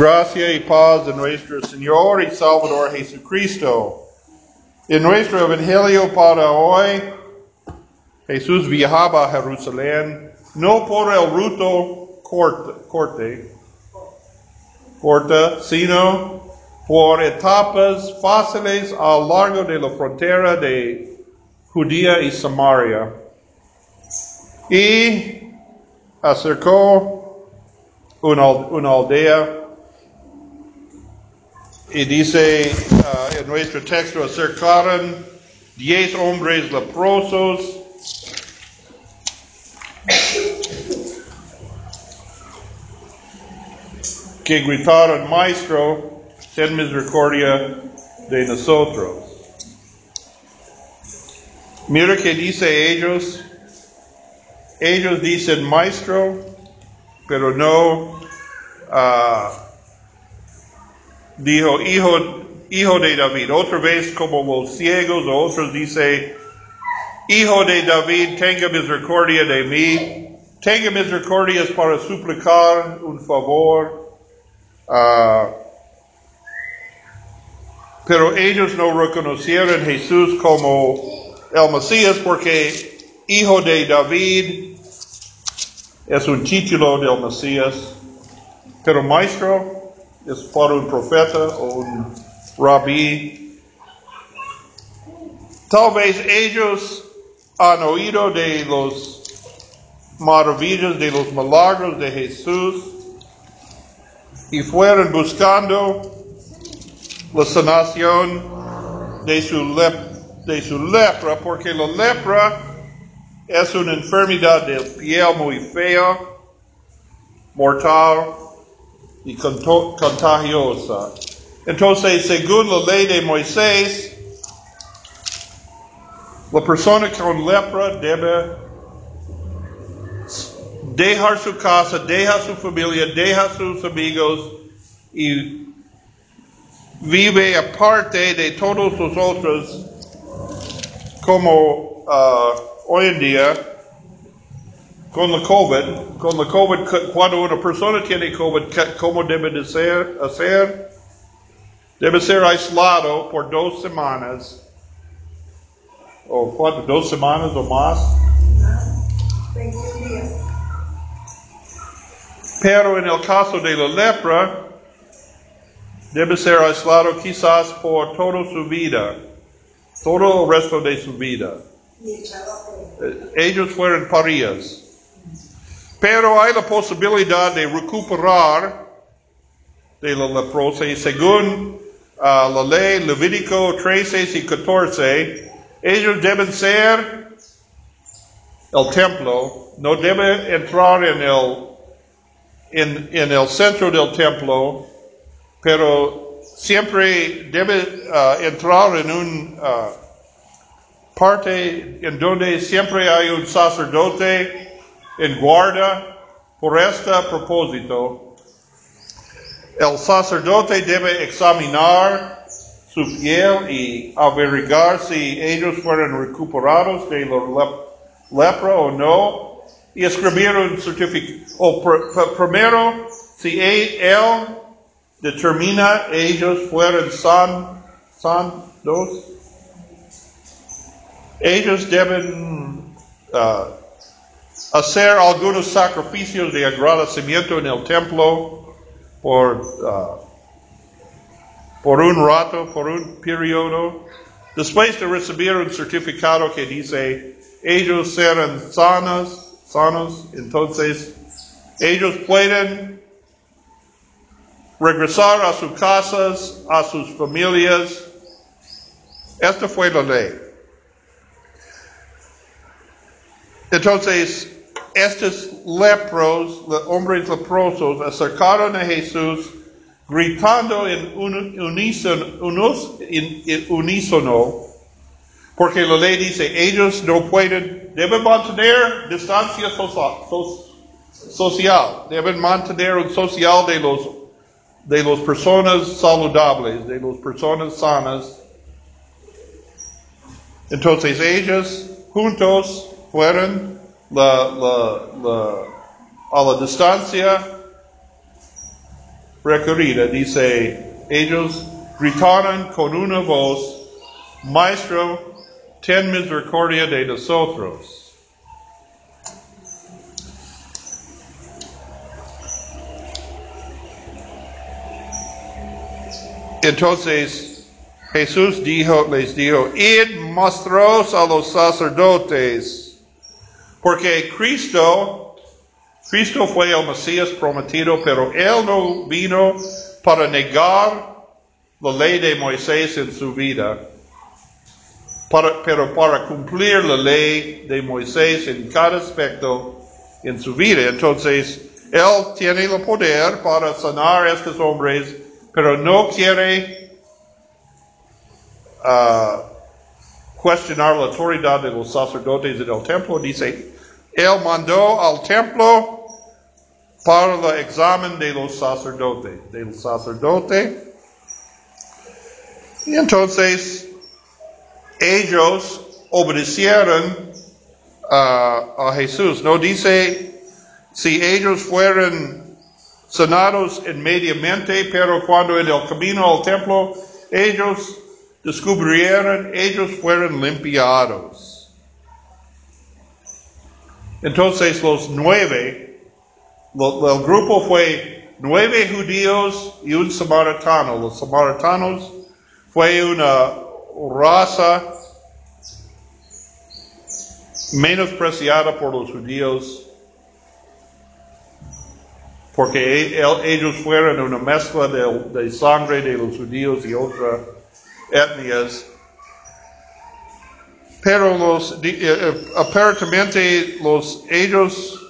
Gracia y paz de nuestro Señor y Salvador Jesucristo. En nuestro Evangelio para hoy, Jesús viajaba a Jerusalén, no por el ruto corte, corte, sino por etapas fáciles a lo largo de la frontera de Judía y Samaria. Y acercó una, una aldea y dice uh, en nuestro texto, acercaron diez hombres leprosos. que gritaron, Maestro, ten misericordia de nosotros. Mira que dice ellos, ellos dicen Maestro, pero no uh, dijo hijo, hijo de David. Otra vez como los ciegos, o otros dice, hijo de David, tenga misericordia de mí. Tenga misericordia para suplicar un favor. Uh, pero ellos no reconocieron Jesús como el Mesías porque hijo de David es un título del Mesías. Pero maestro, es para un profeta o un rabí. Tal vez ellos han oído de los maravillas, de los milagros de Jesús y fueron buscando la sanación de su, lep de su lepra, porque la lepra es una enfermedad del piel muy fea, mortal, y contagiosa. Entonces, según la ley de Moisés, la persona con lepra debe dejar su casa, dejar su familia, dejar sus amigos y vive aparte de todos los otros como uh, hoy en día con la COVID, con la COVID, cuando una persona tiene COVID, ¿cómo debe de ser, hacer? Debe ser aislado por dos semanas, o cuatro, dos semanas o más. Pero en el caso de la lepra, debe ser aislado quizás por toda su vida, todo el resto de su vida. Ellos fueron parías. Pero hay la posibilidad de recuperar de la leprosa y según uh, la ley Levítico 13 y 14, ellos deben ser el templo, no deben entrar en el, en, en el centro del templo, pero siempre debe uh, entrar en un uh, parte en donde siempre hay un sacerdote en guarda por este propósito. El sacerdote debe examinar su piel y averiguar si ellos fueron recuperados de la lepra o no, y escribir un certificado. O pr primero, si él determina ellos fueron san, santos, ellos deben uh, hacer algunos sacrificios de agradecimiento en el templo por, uh, por un rato, por un periodo. Después de recibir un certificado que dice ellos serán sanos, sanos, entonces ellos pueden regresar a sus casas, a sus familias. Esta fue la ley. Entonces, estos lepros, hombres leprosos, acercaron a Jesús gritando en unísono, porque la ley dice, ellos no pueden, deben mantener distancia social, deben mantener un social de los de las personas saludables, de las personas sanas. Entonces ellos juntos fueron la, la, la, a la distancia recorrida, dice, ellos gritaron con una voz, Maestro, ten misericordia de nosotros. Entonces Jesús dijo, les dijo, id mostros a los sacerdotes, porque Cristo, Cristo fue el Mesías prometido, pero Él no vino para negar la ley de Moisés en su vida, pero para cumplir la ley de Moisés en cada aspecto en su vida. Entonces, Él tiene el poder para sanar a estos hombres pero no quiere uh, cuestionar la autoridad de los sacerdotes del templo. Dice, él mandó al templo para el examen de los sacerdotes, del sacerdote. Y entonces ellos obedecieron a Jesús. No dice si ellos fueron sanados inmediatamente, pero cuando en el camino al templo ellos descubrieron, ellos fueron limpiados. Entonces los nueve, el grupo fue nueve judíos y un samaritano. Los samaritanos fue una raza menospreciada por los judíos porque ellos fueron una mezcla de, sangre de los judíos y otras etnias. Pero los, eh, eh, aparentemente los, ellos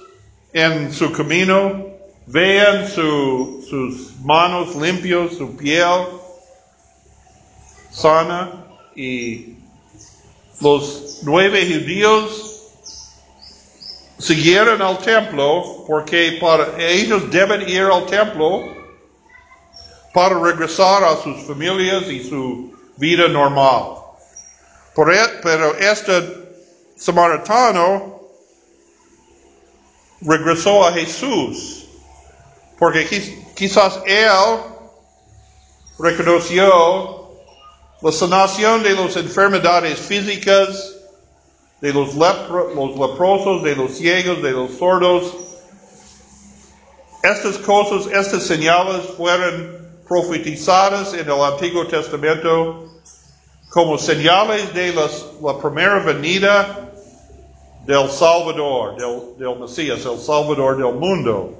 en su camino vean sus manos limpios, su piel sana y los nueve judíos siguieron al templo porque para, ellos deben ir al templo para regresar a sus familias y su vida normal. E, pero este samaritano regresó a Jesús porque quizás él reconoció la sanación de las enfermedades físicas de los, los leprosos, de los ciegos, de los sordos. Estas cosas, estas señales fueron profetizadas en el Antiguo Testamento como señales de la primera venida del Salvador, del, del, Mesías, el Salvador del mundo.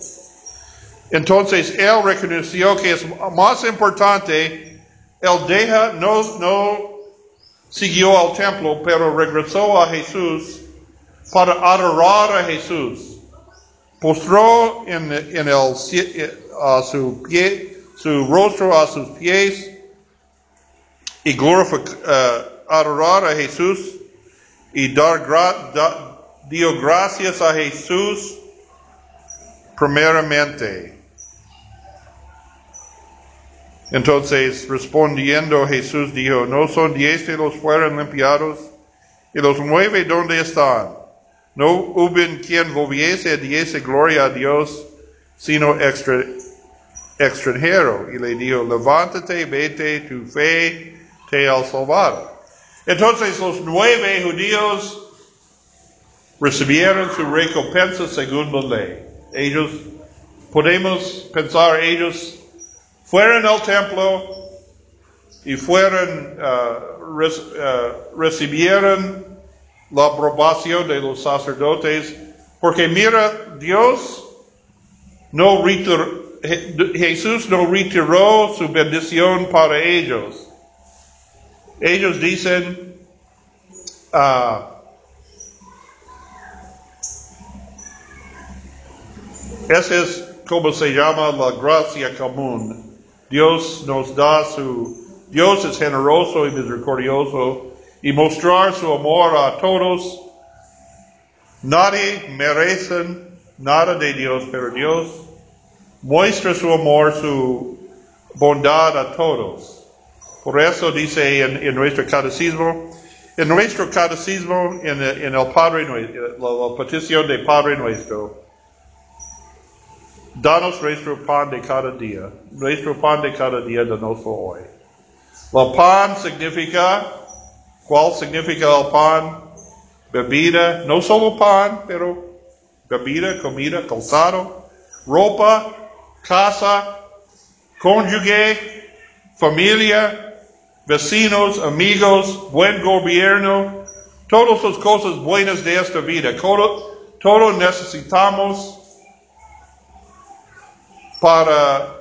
Entonces él reconoció que es más importante, él deja, no, no siguió al templo, pero regresó a Jesús para adorar a Jesús. Postró en, el, a su pie, su rostro a sus pies y uh, adorar a Jesús y dar dio gracias a Jesús primeramente. Entonces respondiendo Jesús dijo, ¿no son diez de los fueron limpiados? ¿Y los nueve dónde están? No hubo quien volviese a diese gloria a Dios, sino extranjero. Y le dijo, levántate, vete, tu fe te ha salvado. Entonces los nueve judíos recibieron su recompensa según la ley. Ellos, podemos pensar, ellos fueron al templo y fueron, uh, uh, recibieron la aprobación de los sacerdotes, porque mira, Dios no retiró, Jesús no retiró su bendición para ellos. Ellos dicen, uh, es como se llama la gracia común. Dios nos da su, Dios es generoso y misericordioso y mostrar su amor a todos. Nadie merece nada de Dios, pero Dios muestra su amor, su bondad a todos. Por eso dice en, nuestro catecismo, en nuestro catecismo, en, el Padre, la, la petición de Padre nuestro, danos nuestro pan de cada día. Nuestro pan de cada día danos hoy. La pan significa, ¿cuál significa el pan? Bebida, no solo pan, pero bebida, comida, calzado, ropa, casa, cónyuge, familia, vecinos, amigos, buen gobierno, todas las cosas buenas de esta vida. Todo, todo necesitamos para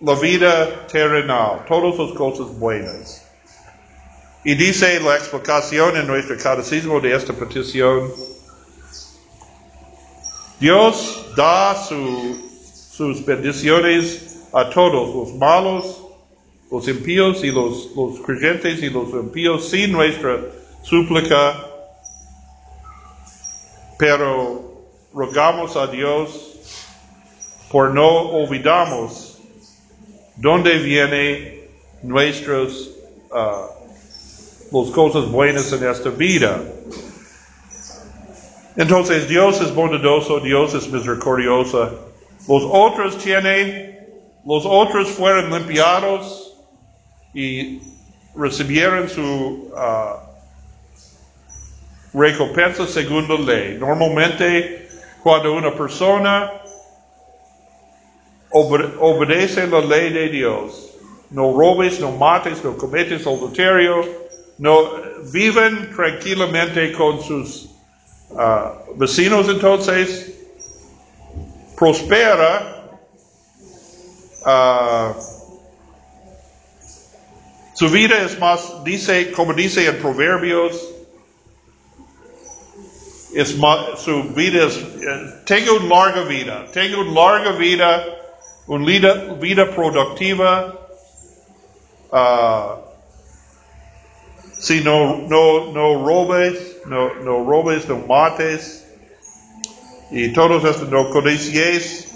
la vida terrenal, todas las cosas buenas. Y dice la explicación en nuestro catecismo de esta petición, Dios da sus bendiciones a todos, los malos, los impíos y los, los creyentes y los impíos sin nuestra súplica, pero rogamos a Dios por no olvidamos dónde vienen nuestras uh, las cosas buenas en esta vida. Entonces Dios es bondadoso, Dios es misericordioso. Los otros tienen, los otros fueron limpiados y recibieron su uh, recompensa según la ley. Normalmente, cuando una persona obedece la ley de Dios, no robes, no mates, no cometes adulterio, no viven tranquilamente con sus uh, vecinos entonces, prospera, uh, su vida es más, dice, como dice en Proverbios, es más, su vida es, eh, tengo larga vida, tengo larga vida, una vida, vida productiva, uh, si no, no, no robes, no, no robes, no mates, y todos estos no codicies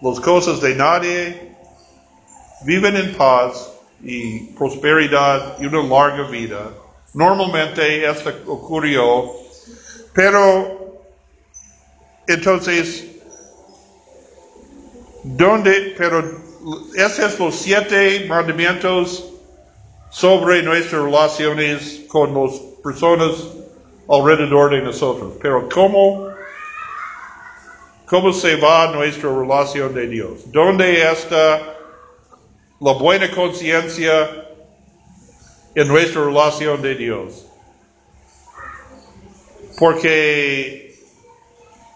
las cosas de nadie, viven en paz y prosperidad y una larga vida. Normalmente esto ocurrió, pero entonces, ¿dónde? Pero esos son los siete mandamientos sobre nuestras relaciones con las personas alrededor de nosotros. Pero ¿cómo, cómo se va nuestra relación de Dios? ¿Dónde está la buena conciencia en nuestra relación de Dios? Porque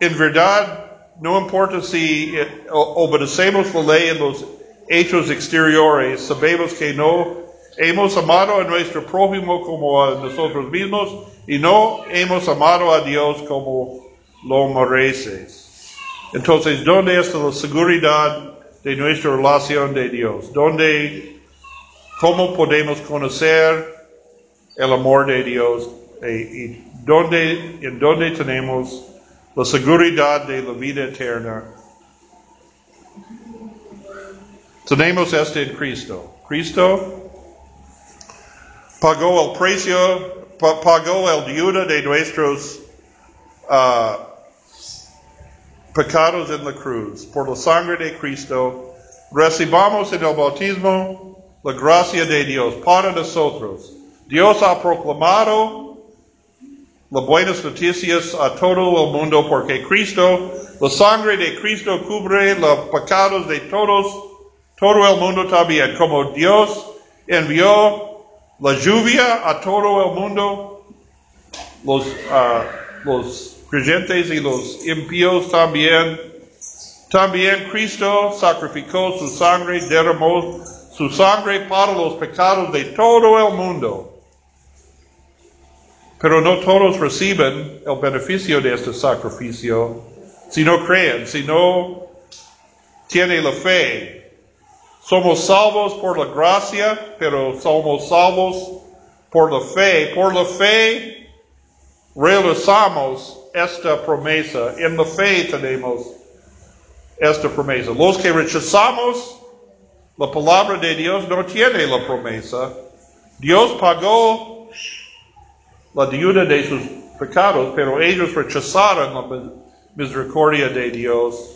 en verdad no importa si obedecemos la ley en los hechos exteriores, sabemos que no hemos amado a nuestro prójimo como a nosotros mismos y no hemos amado a Dios como lo merece. Entonces, ¿dónde está la seguridad de nuestra relación de Dios? ¿Dónde, cómo podemos conocer el amor de Dios? Y, dónde, en dónde tenemos la seguridad de la vida eterna? Tenemos este en Cristo. Cristo pagó el precio, pagó el deuda de nuestros uh, pecados en la cruz. Por la sangre de Cristo, recibamos en el bautismo la gracia de Dios para nosotros. Dios ha proclamado las buenas noticias a todo el mundo porque Cristo, la sangre de Cristo cubre los pecados de todos, todo el mundo también. Como Dios envió la lluvia a todo el mundo, los, uh, los creyentes y los impíos también. También Cristo sacrificó su sangre, derramó su sangre para los pecados de todo el mundo. Pero no todos reciben el beneficio de este sacrificio si no creen, si no tienen la fe somos salvos por la gracia, pero somos salvos por la fe. Por la fe realizamos esta promesa. En la fe tenemos esta promesa. Los que rechazamos la palabra de Dios no tienen la promesa. Dios pagó la deuda de sus pecados, pero ellos rechazaron la misericordia de Dios.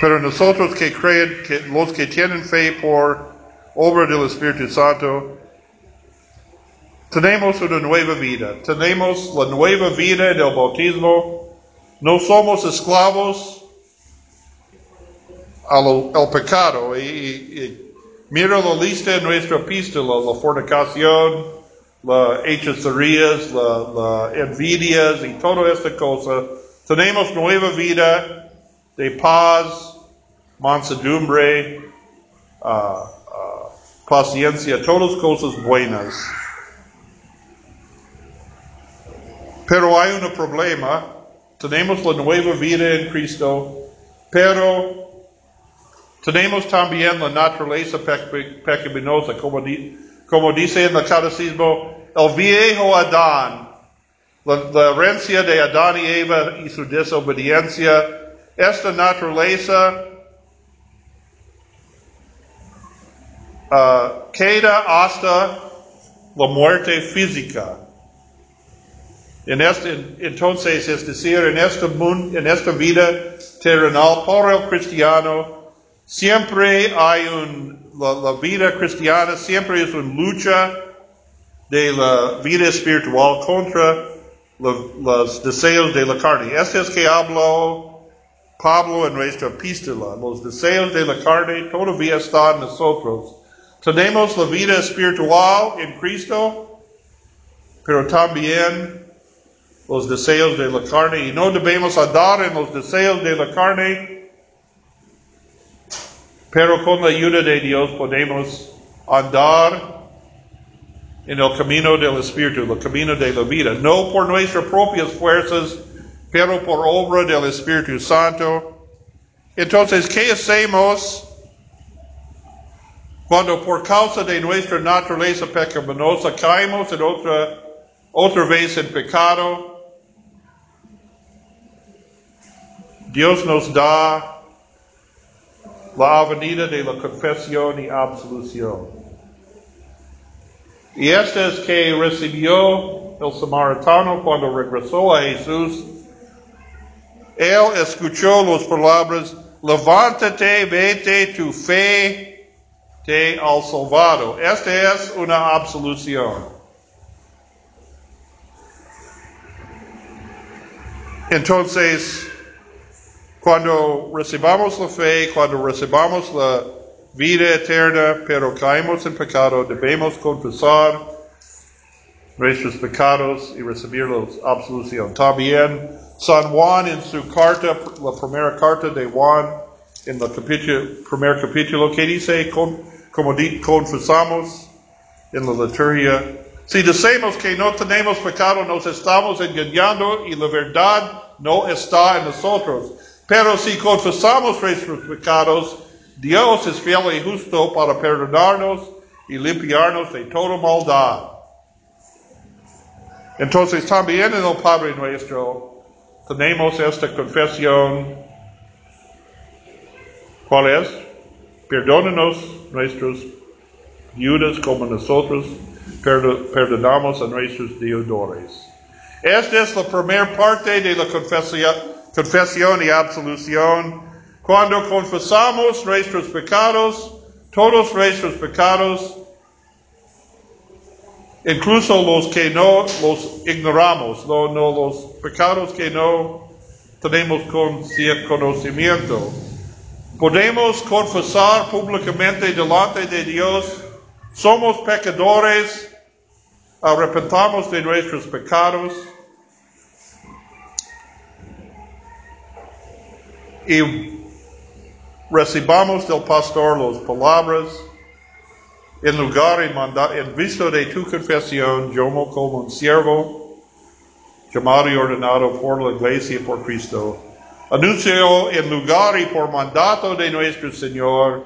Pero nosotros que creen, que los que tienen fe por obra del Espíritu Santo, tenemos una nueva vida. Tenemos la nueva vida del bautismo. No somos esclavos al, pecado. Y, mira la lista de nuestra epístola, la fornicación, la hechicerías, la, la envidias y toda esta cosa. Tenemos nueva vida de paz, mansedumbre, uh, uh, paciencia, todas cosas buenas. Pero hay un problema. Tenemos la nueva vida en Cristo, pero tenemos también la naturaleza pecaminosa, como, dice en el catecismo, el viejo Adán, la, herencia de Adán y Eva y su desobediencia, esta naturaleza uh, queda hasta la muerte física. En este, entonces, es decir, en este mundo, en esta vida terrenal, por el cristiano, siempre hay un, la, vida cristiana siempre es una lucha de la vida espiritual contra los deseos de la carne. Este es que habló Pablo en nuestra epístola. Los deseos de la carne todavía están en nosotros. Tenemos la vida espiritual en Cristo, pero también los deseos de la carne y no debemos andar en los deseos de la carne, pero con la ayuda de Dios podemos andar en el camino del Espíritu, el camino de la vida, no por nuestras propias fuerzas, pero por obra del Espíritu Santo. Entonces, ¿qué hacemos cuando por causa de nuestra naturaleza pecaminosa caemos en otra, otra vez en pecado? Dios nos da la avenida de la confesión y absolución. Y este es que recibió el samaritano cuando regresó a Jesús. Él escuchó las palabras, levántate, vete, tu fe te ha salvado. Esta es una absolución. Entonces, cuando recibamos la fe, cuando recibamos la vida eterna, pero caemos en pecado, debemos confesar nuestros pecados y recibir la absolución. También San Juan en su carta, la primera carta de Juan, en el primer capítulo, que dice, como confesamos en la liturgia, si decimos que no tenemos pecado, nos estamos engañando y la verdad no está en nosotros. Pero si confesamos nuestros pecados, Dios es fiel y justo para perdonarnos y limpiarnos de toda maldad. Entonces también en el Padre nuestro tenemos esta confesión. ¿Cuál es? Perdónanos nuestros viudas como nosotros perdonamos a nuestros deudores. Esta es la primera parte de la confesión confesión y absolución. Cuando confesamos nuestros pecados, todos nuestros pecados, incluso los que no los ignoramos, no, no los pecados que no tenemos conocimiento. Podemos confesar públicamente delante de Dios, somos pecadores, arrepentamos de nuestros pecados, y recibamos del pastor las palabras en lugar y manda, en vista de tu confesión, yo como un siervo llamado y ordenado por la iglesia por Cristo. Anuncio en lugar y por mandato de nuestro Señor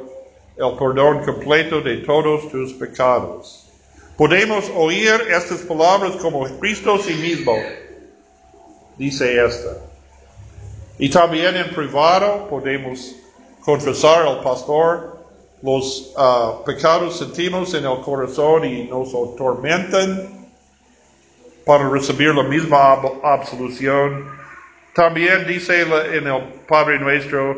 el perdón completo de todos tus pecados. Podemos oír estas palabras como Cristo sí mismo dice esta. Y también en privado podemos confesar al pastor los uh, pecados sentimos en el corazón y nos atormentan para recibir la misma absolución. También dice en el Padre nuestro,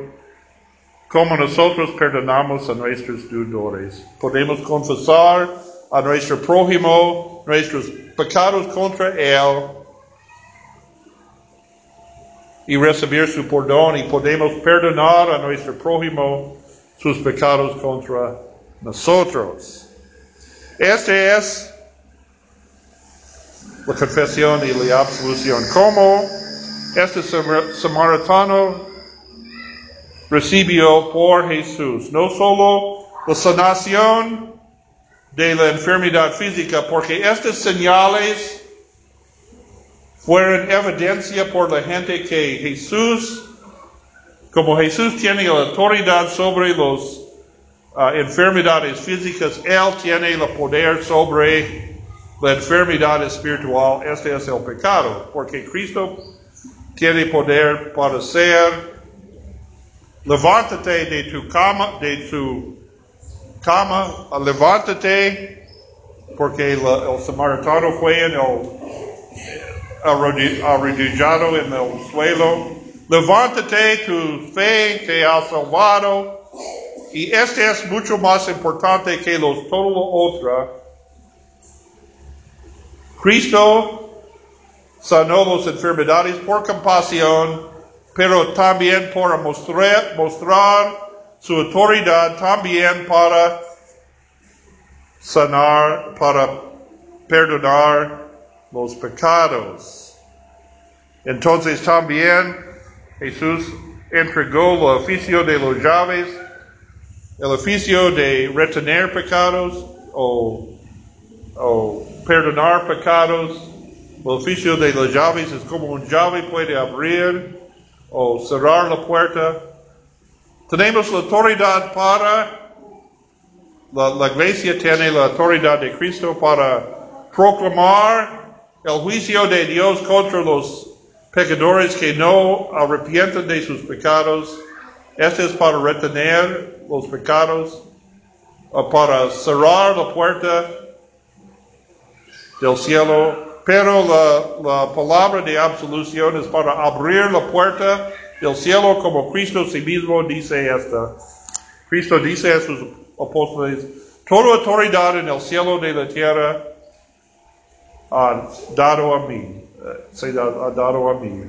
como nosotros perdonamos a nuestros deudores. Podemos confesar a nuestro prójimo nuestros pecados contra él y recibir su perdón y podemos perdonar a nuestro prójimo sus pecados contra nosotros. Este es la confesión y la absolución. ¿Cómo este samaritano recibió por Jesús? No solo la sanación de la enfermedad física, porque estas señales fueron evidencia por la gente que Jesús, como Jesús tiene la autoridad sobre las ah, enfermedades físicas, Él tiene el poder sobre la enfermedad espiritual. Este es el pecado, porque Cristo tiene poder para ser, levántate de tu cama, de tu cama, levántate, porque el, el samaritano fue en el arrodillado en el suelo. Levántate, tu fe te ha salvado. Y este es mucho más importante que los, todo lo otro. Cristo sanó las enfermedades por compasión, pero también por mostrar, mostrar su autoridad también para sanar, para perdonar los pecados. Entonces también Jesús entregó el oficio de los llaves, el oficio de retener pecados o, o perdonar pecados. El oficio de las llaves es como un llave puede abrir o cerrar la puerta tenemos la autoridad para, la, iglesia tiene la autoridad de Cristo para proclamar el juicio de Dios contra los pecadores que no arrepienten de sus pecados. Este es para retener los pecados, para cerrar la puerta del cielo. Pero la, la palabra de absolución es para abrir la puerta del cielo como Cristo sí mismo dice esta. Cristo dice a sus apóstoles, toda autoridad en el cielo de la tierra ha dado a mí, se ha dado a mí.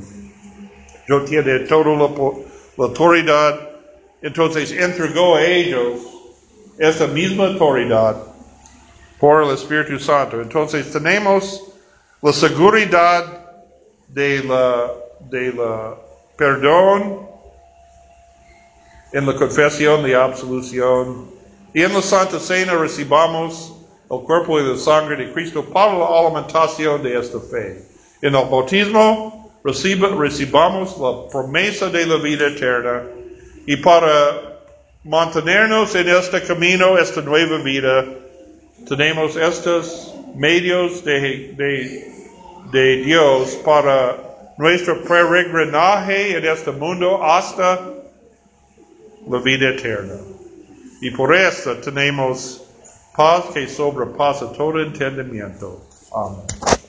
Yo tiene toda la, la autoridad, entonces entregó a ellos esa misma autoridad por el Espíritu Santo. Entonces tenemos la seguridad de la, de la perdón, en la confesión de absolución y en la Santa Cena recibamos el cuerpo y la sangre de Cristo para la alimentación de esta fe. En el bautismo recibamos la promesa de la vida eterna y para mantenernos en este camino, esta nueva vida, tenemos estos medios de, de, de Dios para nuestro peregrinaje en este mundo hasta la vida eterna. Y por eso tenemos paz que sobrepasa todo entendimiento. Amén.